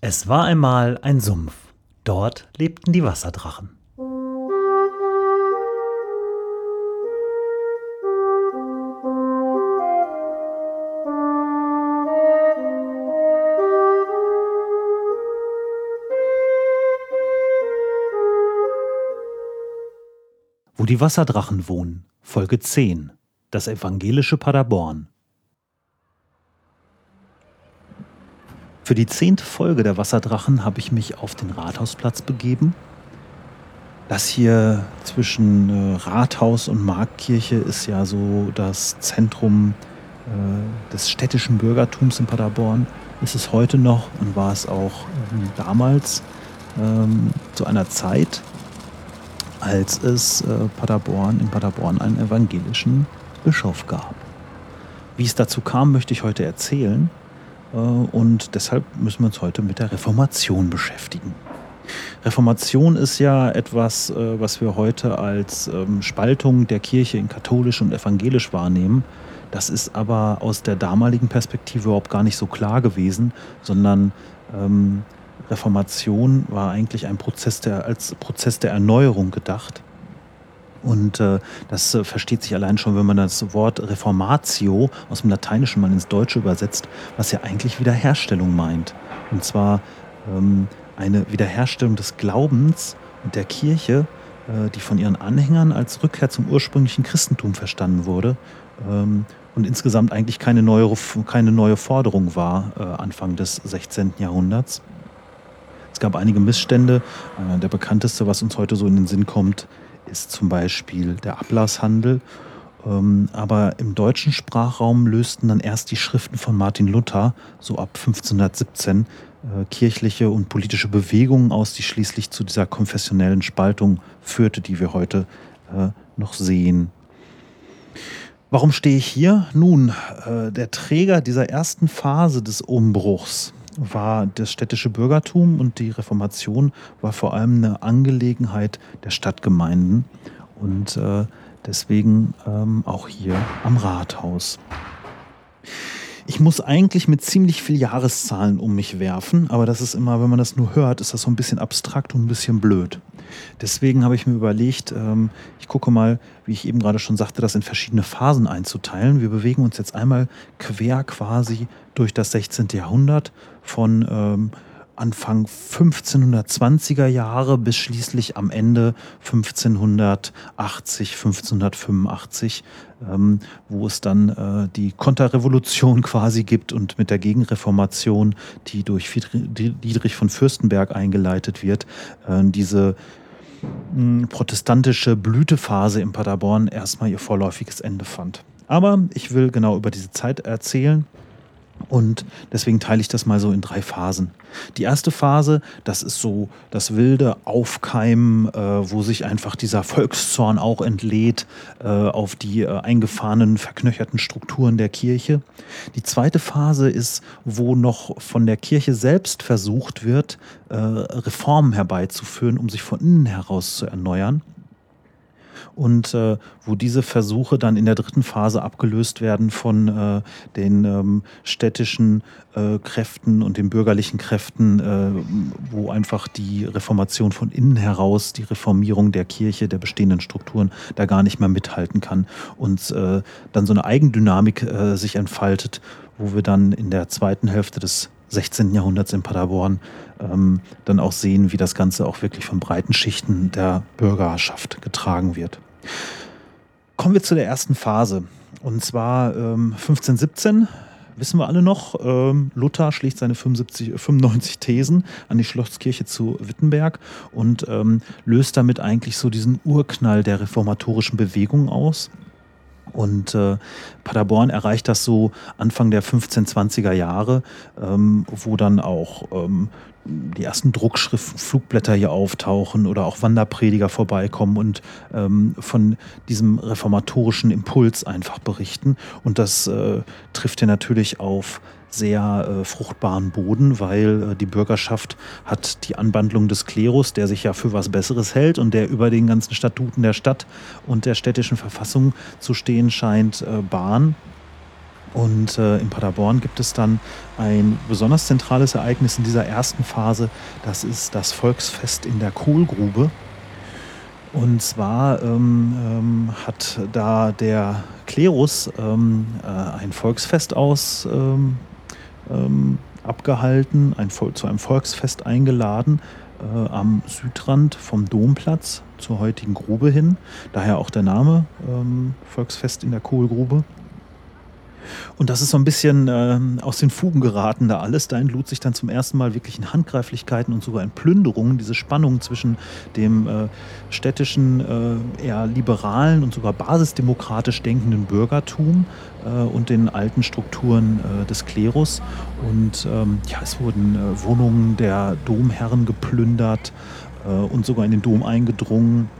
Es war einmal ein Sumpf. Dort lebten die Wasserdrachen. Wo die Wasserdrachen wohnen, Folge 10. Das evangelische Paderborn. Für die zehnte Folge der Wasserdrachen habe ich mich auf den Rathausplatz begeben. Das hier zwischen äh, Rathaus und Marktkirche ist ja so das Zentrum äh, des städtischen Bürgertums in Paderborn. Ist es heute noch und war es auch ähm, damals ähm, zu einer Zeit, als es äh, Paderborn in Paderborn einen evangelischen Bischof gab. Wie es dazu kam, möchte ich heute erzählen. Äh, und deshalb müssen wir uns heute mit der Reformation beschäftigen. Reformation ist ja etwas, äh, was wir heute als ähm, Spaltung der Kirche in katholisch und evangelisch wahrnehmen. Das ist aber aus der damaligen Perspektive überhaupt gar nicht so klar gewesen, sondern ähm, Reformation war eigentlich ein Prozess der, als Prozess der Erneuerung gedacht. Und äh, das äh, versteht sich allein schon, wenn man das Wort Reformatio aus dem Lateinischen mal ins Deutsche übersetzt, was ja eigentlich Wiederherstellung meint. Und zwar ähm, eine Wiederherstellung des Glaubens und der Kirche, äh, die von ihren Anhängern als Rückkehr zum ursprünglichen Christentum verstanden wurde ähm, und insgesamt eigentlich keine neue, keine neue Forderung war äh, Anfang des 16. Jahrhunderts. Es gab einige Missstände. Äh, der bekannteste, was uns heute so in den Sinn kommt, ist zum Beispiel der Ablasshandel. Ähm, aber im deutschen Sprachraum lösten dann erst die Schriften von Martin Luther, so ab 1517, äh, kirchliche und politische Bewegungen aus, die schließlich zu dieser konfessionellen Spaltung führte, die wir heute äh, noch sehen. Warum stehe ich hier? Nun, äh, der Träger dieser ersten Phase des Umbruchs war das städtische Bürgertum und die Reformation war vor allem eine Angelegenheit der Stadtgemeinden und äh, deswegen ähm, auch hier am Rathaus. Ich muss eigentlich mit ziemlich viel Jahreszahlen um mich werfen, aber das ist immer, wenn man das nur hört, ist das so ein bisschen abstrakt und ein bisschen blöd. Deswegen habe ich mir überlegt, ähm, ich gucke mal, wie ich eben gerade schon sagte, das in verschiedene Phasen einzuteilen. Wir bewegen uns jetzt einmal quer quasi durch das 16. Jahrhundert von ähm, Anfang 1520er Jahre bis schließlich am Ende 1580, 1585, ähm, wo es dann äh, die Konterrevolution quasi gibt und mit der Gegenreformation, die durch Dietrich von Fürstenberg eingeleitet wird, äh, diese mh, protestantische Blütephase in Paderborn erstmal ihr vorläufiges Ende fand. Aber ich will genau über diese Zeit erzählen und deswegen teile ich das mal so in drei Phasen. Die erste Phase, das ist so das wilde Aufkeimen, äh, wo sich einfach dieser Volkszorn auch entlädt äh, auf die äh, eingefahrenen, verknöcherten Strukturen der Kirche. Die zweite Phase ist, wo noch von der Kirche selbst versucht wird, äh, Reformen herbeizuführen, um sich von innen heraus zu erneuern und äh, wo diese Versuche dann in der dritten Phase abgelöst werden von äh, den ähm, städtischen äh, Kräften und den bürgerlichen Kräften, äh, wo einfach die Reformation von innen heraus, die Reformierung der Kirche, der bestehenden Strukturen da gar nicht mehr mithalten kann und äh, dann so eine Eigendynamik äh, sich entfaltet, wo wir dann in der zweiten Hälfte des 16. Jahrhunderts in Paderborn ähm, dann auch sehen, wie das Ganze auch wirklich von breiten Schichten der Bürgerschaft getragen wird. Kommen wir zu der ersten Phase. Und zwar ähm, 1517 wissen wir alle noch, ähm, Luther schlägt seine 75, 95 Thesen an die Schlosskirche zu Wittenberg und ähm, löst damit eigentlich so diesen Urknall der reformatorischen Bewegung aus. Und äh, Paderborn erreicht das so Anfang der 1520er Jahre, ähm, wo dann auch ähm, die ersten Druckschriften, Flugblätter hier auftauchen oder auch Wanderprediger vorbeikommen und ähm, von diesem reformatorischen Impuls einfach berichten. Und das äh, trifft ja natürlich auf sehr äh, fruchtbaren Boden, weil äh, die Bürgerschaft hat die Anwandlung des Klerus, der sich ja für was Besseres hält und der über den ganzen Statuten der Stadt und der städtischen Verfassung zu stehen scheint, äh, Bahn. Und äh, in Paderborn gibt es dann ein besonders zentrales Ereignis in dieser ersten Phase. Das ist das Volksfest in der Kohlgrube. Und zwar ähm, ähm, hat da der Klerus ähm, äh, ein Volksfest aus ähm, abgehalten, ein, zu einem Volksfest eingeladen äh, am Südrand vom Domplatz zur heutigen Grube hin. Daher auch der Name ähm, Volksfest in der Kohlgrube. Und das ist so ein bisschen äh, aus den Fugen geraten da alles. Da entlud sich dann zum ersten Mal wirklich in Handgreiflichkeiten und sogar in Plünderungen diese Spannung zwischen dem äh, städtischen, äh, eher liberalen und sogar basisdemokratisch denkenden Bürgertum äh, und den alten Strukturen äh, des Klerus. Und ähm, ja, es wurden äh, Wohnungen der Domherren geplündert und sogar in den Dom eingedrungen.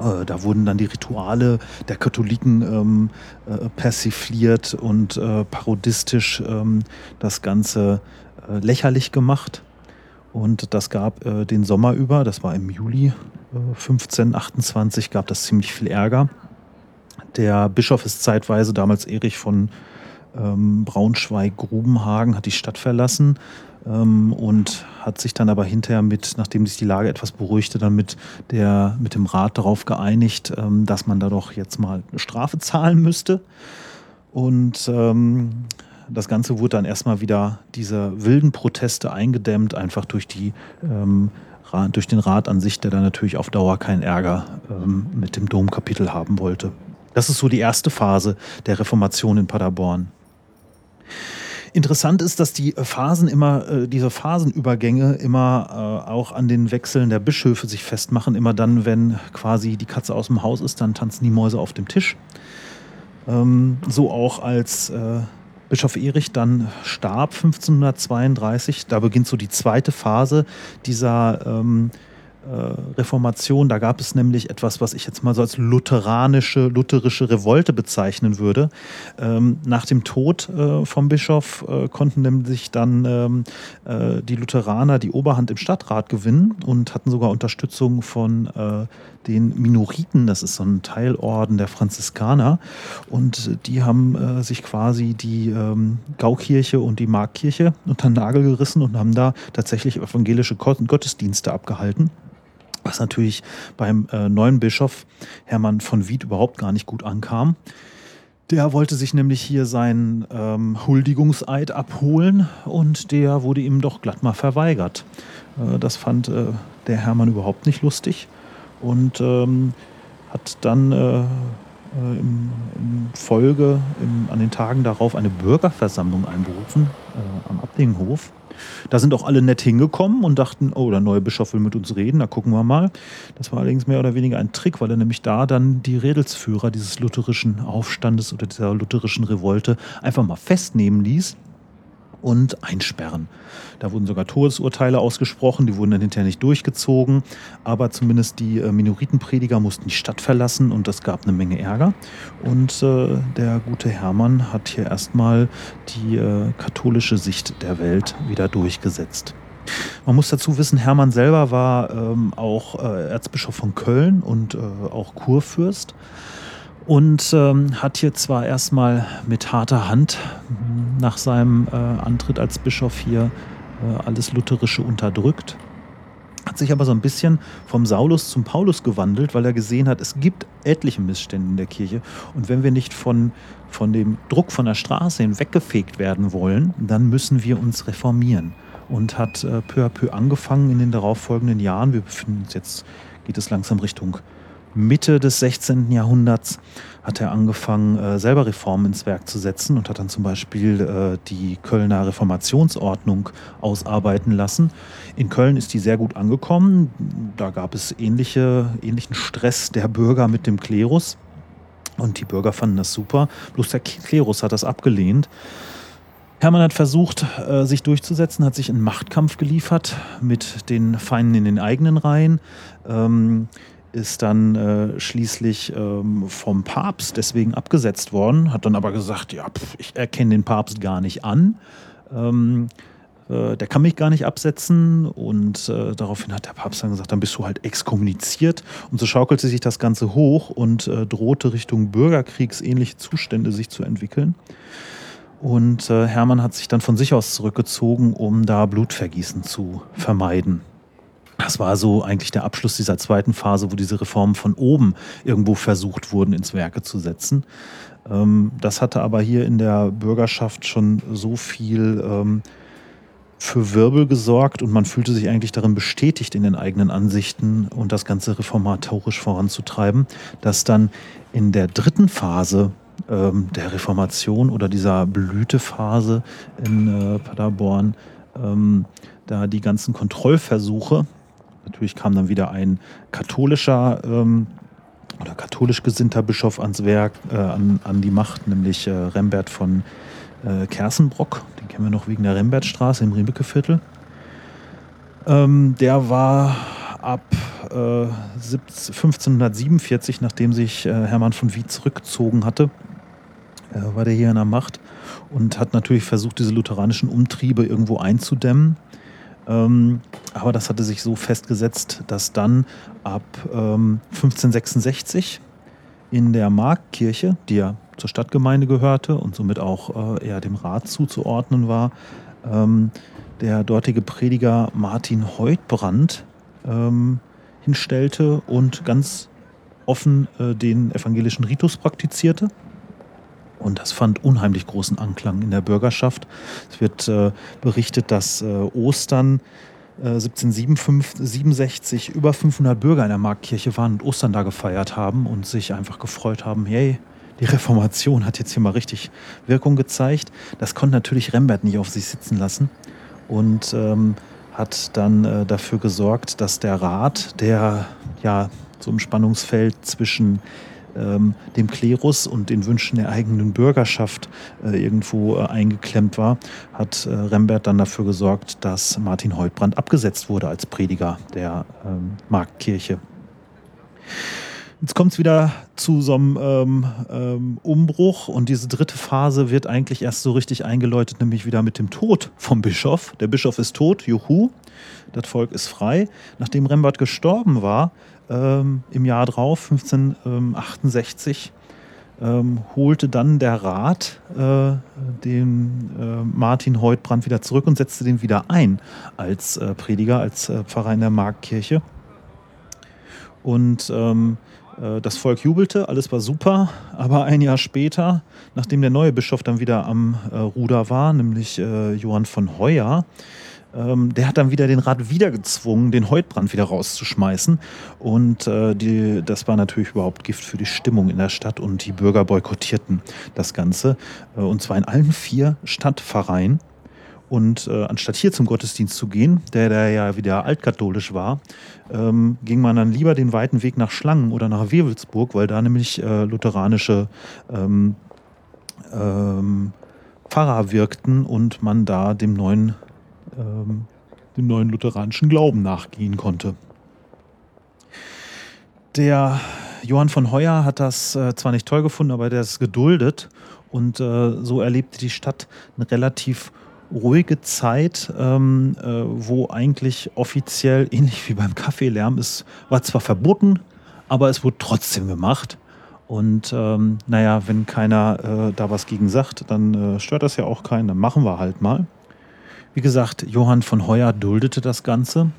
Äh, da wurden dann die Rituale der Katholiken ähm, äh, persifliert und äh, parodistisch ähm, das Ganze äh, lächerlich gemacht. Und das gab äh, den Sommer über, das war im Juli 1528, äh, gab das ziemlich viel Ärger. Der Bischof ist zeitweise, damals Erich von ähm, Braunschweig-Grubenhagen, hat die Stadt verlassen und hat sich dann aber hinterher mit, nachdem sich die Lage etwas beruhigte, dann mit, der, mit dem Rat darauf geeinigt, ähm, dass man da doch jetzt mal eine Strafe zahlen müsste. Und ähm, das Ganze wurde dann erstmal wieder diese wilden Proteste eingedämmt, einfach durch, die, ähm, durch den Rat an sich, der dann natürlich auf Dauer keinen Ärger ähm, mit dem Domkapitel haben wollte. Das ist so die erste Phase der Reformation in Paderborn. Interessant ist, dass die Phasen immer, äh, diese Phasenübergänge immer äh, auch an den Wechseln der Bischöfe sich festmachen. Immer dann, wenn quasi die Katze aus dem Haus ist, dann tanzen die Mäuse auf dem Tisch. Ähm, so auch als äh, Bischof Erich dann starb 1532. Da beginnt so die zweite Phase dieser ähm, äh, Reformation. Da gab es nämlich etwas, was ich jetzt mal so als lutheranische, lutherische Revolte bezeichnen würde. Ähm, nach dem Tod äh, vom Bischof äh, konnten nämlich dann ähm, äh, die Lutheraner die Oberhand im Stadtrat gewinnen und hatten sogar Unterstützung von äh, den Minoriten, das ist so ein Teilorden der Franziskaner. Und die haben äh, sich quasi die ähm, Gaukirche und die Markkirche unter den Nagel gerissen und haben da tatsächlich evangelische Gottesdienste abgehalten was natürlich beim äh, neuen Bischof Hermann von Wied überhaupt gar nicht gut ankam. Der wollte sich nämlich hier seinen ähm, Huldigungseid abholen und der wurde ihm doch glatt mal verweigert. Äh, das fand äh, der Hermann überhaupt nicht lustig und ähm, hat dann äh, äh, im, in Folge im, an den Tagen darauf eine Bürgerversammlung einberufen äh, am Abdinghof da sind auch alle nett hingekommen und dachten, oh, der neue Bischof will mit uns reden, da gucken wir mal. Das war allerdings mehr oder weniger ein Trick, weil er nämlich da dann die Redelsführer dieses lutherischen Aufstandes oder dieser lutherischen Revolte einfach mal festnehmen ließ und einsperren. Da wurden sogar Todesurteile ausgesprochen, die wurden dann hinterher nicht durchgezogen, aber zumindest die äh, Minoritenprediger mussten die Stadt verlassen und das gab eine Menge Ärger. Und äh, der gute Hermann hat hier erstmal die äh, katholische Sicht der Welt wieder durchgesetzt. Man muss dazu wissen, Hermann selber war ähm, auch äh, Erzbischof von Köln und äh, auch Kurfürst und ähm, hat hier zwar erstmal mit harter Hand nach seinem äh, Antritt als Bischof hier äh, alles Lutherische unterdrückt, hat sich aber so ein bisschen vom Saulus zum Paulus gewandelt, weil er gesehen hat, es gibt etliche Missstände in der Kirche und wenn wir nicht von, von dem Druck von der Straße hinweggefegt werden wollen, dann müssen wir uns reformieren und hat äh, peu à peu angefangen in den darauffolgenden Jahren. Wir befinden uns jetzt, geht es langsam Richtung Mitte des 16. Jahrhunderts hat er angefangen, äh, selber Reformen ins Werk zu setzen und hat dann zum Beispiel äh, die Kölner Reformationsordnung ausarbeiten lassen. In Köln ist die sehr gut angekommen. Da gab es ähnliche, ähnlichen Stress der Bürger mit dem Klerus. Und die Bürger fanden das super. Bloß der Klerus hat das abgelehnt. Hermann hat versucht, äh, sich durchzusetzen, hat sich in Machtkampf geliefert mit den Feinden in den eigenen Reihen. Ist dann äh, schließlich ähm, vom Papst deswegen abgesetzt worden, hat dann aber gesagt, ja, pf, ich erkenne den Papst gar nicht an. Ähm, äh, der kann mich gar nicht absetzen. Und äh, daraufhin hat der Papst dann gesagt, dann bist du halt exkommuniziert. Und so schaukelte sich das Ganze hoch und äh, drohte Richtung Bürgerkriegsähnliche Zustände sich zu entwickeln. Und äh, Hermann hat sich dann von sich aus zurückgezogen, um da Blutvergießen zu vermeiden. Das war so eigentlich der Abschluss dieser zweiten Phase, wo diese Reformen von oben irgendwo versucht wurden, ins Werke zu setzen. Ähm, das hatte aber hier in der Bürgerschaft schon so viel ähm, für Wirbel gesorgt und man fühlte sich eigentlich darin bestätigt in den eigenen Ansichten und das Ganze reformatorisch voranzutreiben, dass dann in der dritten Phase ähm, der Reformation oder dieser Blütephase in äh, Paderborn da die ganzen Kontrollversuche, natürlich kam dann wieder ein katholischer ähm, oder katholisch gesinnter Bischof ans Werk, äh, an, an die Macht, nämlich äh, Rembert von äh, Kersenbrock, den kennen wir noch wegen der Rembertstraße im Riebeke-Viertel. Ähm, der war ab äh, 1547, nachdem sich äh, Hermann von Wied zurückgezogen hatte, äh, war der hier in der Macht und hat natürlich versucht, diese lutheranischen Umtriebe irgendwo einzudämmen. Ähm, aber das hatte sich so festgesetzt, dass dann ab ähm, 1566 in der Marktkirche, die ja zur Stadtgemeinde gehörte und somit auch äh, eher dem Rat zuzuordnen war, ähm, der dortige Prediger Martin Heutbrand ähm, hinstellte und ganz offen äh, den evangelischen Ritus praktizierte. Und das fand unheimlich großen Anklang in der Bürgerschaft. Es wird äh, berichtet, dass äh, Ostern äh, 1767 über 500 Bürger in der Marktkirche waren und Ostern da gefeiert haben und sich einfach gefreut haben, hey, die Reformation hat jetzt hier mal richtig Wirkung gezeigt. Das konnte natürlich Rembert nicht auf sich sitzen lassen und ähm, hat dann äh, dafür gesorgt, dass der Rat, der ja so im Spannungsfeld zwischen ähm, dem Klerus und den Wünschen der eigenen Bürgerschaft äh, irgendwo äh, eingeklemmt war, hat äh, Rembert dann dafür gesorgt, dass Martin Heutbrand abgesetzt wurde als Prediger der ähm, Marktkirche. Jetzt kommt es wieder zu so einem ähm, ähm, Umbruch und diese dritte Phase wird eigentlich erst so richtig eingeläutet, nämlich wieder mit dem Tod vom Bischof. Der Bischof ist tot, juhu, das Volk ist frei. Nachdem Rembert gestorben war, ähm, im Jahr drauf, 1568, ähm, holte dann der Rat äh, den äh, Martin Heutbrand wieder zurück und setzte den wieder ein als äh, Prediger, als äh, Pfarrer in der Marktkirche. Und ähm, äh, das Volk jubelte, alles war super, aber ein Jahr später, nachdem der neue Bischof dann wieder am äh, Ruder war, nämlich Johann von Heuer, ähm, der hat dann wieder den Rat wieder gezwungen, den Heutbrand wieder rauszuschmeißen. Und äh, die, das war natürlich überhaupt Gift für die Stimmung in der Stadt und die Bürger boykottierten das Ganze. Äh, und zwar in allen vier Stadtpfarreien. Und äh, anstatt hier zum Gottesdienst zu gehen, der, der ja wieder altkatholisch war, ähm, ging man dann lieber den weiten Weg nach Schlangen oder nach Wewelsburg, weil da nämlich äh, lutheranische ähm, ähm, Pfarrer wirkten und man da dem neuen ähm, dem neuen lutheranischen Glauben nachgehen konnte. Der Johann von Heuer hat das äh, zwar nicht toll gefunden, aber der ist geduldet und äh, so erlebte die Stadt eine relativ ruhige Zeit, ähm, äh, wo eigentlich offiziell, ähnlich wie beim Kaffeelärm, es war zwar verboten, aber es wurde trotzdem gemacht. Und ähm, naja, wenn keiner äh, da was gegen sagt, dann äh, stört das ja auch keinen, dann machen wir halt mal. Wie gesagt, Johann von Heuer duldete das Ganze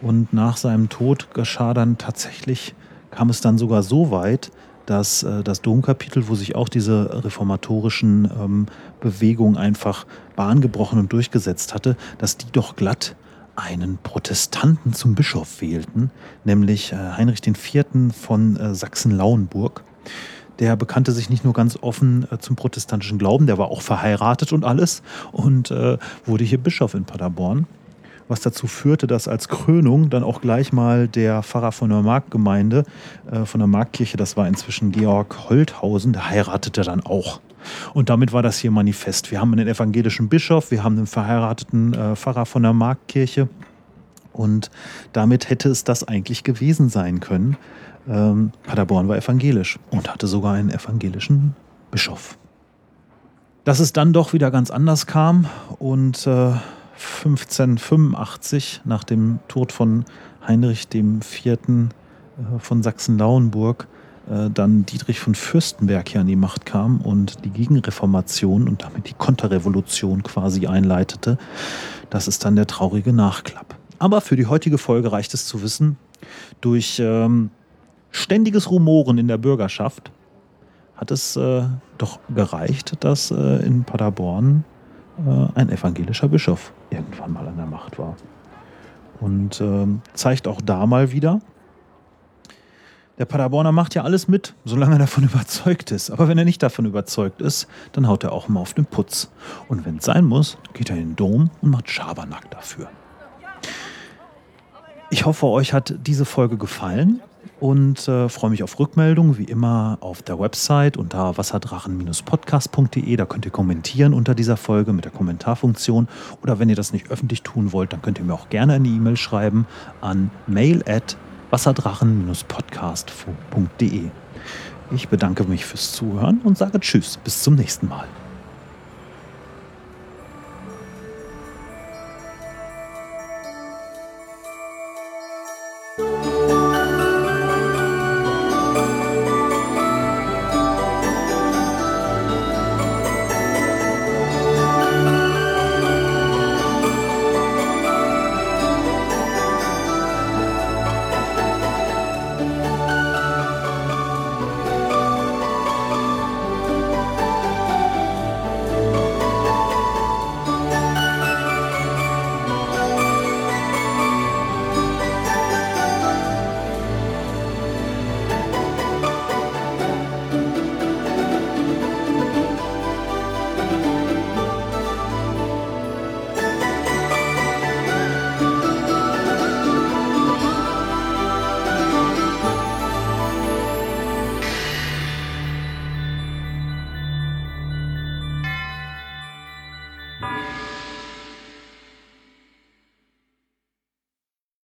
und nach seinem Tod geschah dann tatsächlich, kam es dann sogar so weit, dass äh, das Domkapitel, wo sich auch diese reformatorischen ähm, Bewegungen einfach bahngebrochen und durchgesetzt hatte, dass die doch glatt einen Protestanten zum Bischof wählten, nämlich äh, Heinrich IV. von äh, Sachsen-Lauenburg. Der bekannte sich nicht nur ganz offen äh, zum protestantischen Glauben, der war auch verheiratet und alles und äh, wurde hier Bischof in Paderborn. Was dazu führte, dass als Krönung dann auch gleich mal der Pfarrer von der Marktgemeinde, äh, von der Marktkirche, das war inzwischen Georg Holthausen, der heiratete dann auch. Und damit war das hier manifest. Wir haben einen evangelischen Bischof, wir haben einen verheirateten äh, Pfarrer von der Marktkirche. Und damit hätte es das eigentlich gewesen sein können. Ähm, Paderborn war evangelisch und hatte sogar einen evangelischen Bischof. Dass es dann doch wieder ganz anders kam und äh, 1585 nach dem Tod von Heinrich IV. Äh, von Sachsen-Lauenburg äh, dann Dietrich von Fürstenberg hier an die Macht kam und die Gegenreformation und damit die Konterrevolution quasi einleitete. Das ist dann der traurige Nachklapp. Aber für die heutige Folge reicht es zu wissen, durch ähm, ständiges Rumoren in der Bürgerschaft hat es äh, doch gereicht, dass äh, in Paderborn äh, ein evangelischer Bischof irgendwann mal an der Macht war. Und ähm, zeigt auch da mal wieder, der Paderborner macht ja alles mit, solange er davon überzeugt ist. Aber wenn er nicht davon überzeugt ist, dann haut er auch mal auf den Putz. Und wenn es sein muss, geht er in den Dom und macht Schabernack dafür. Ich hoffe, euch hat diese Folge gefallen und äh, freue mich auf Rückmeldungen, wie immer auf der Website unter wasserdrachen-podcast.de. Da könnt ihr kommentieren unter dieser Folge mit der Kommentarfunktion. Oder wenn ihr das nicht öffentlich tun wollt, dann könnt ihr mir auch gerne eine E-Mail schreiben an mail at wasserdrachen-podcast.de. Ich bedanke mich fürs Zuhören und sage Tschüss, bis zum nächsten Mal.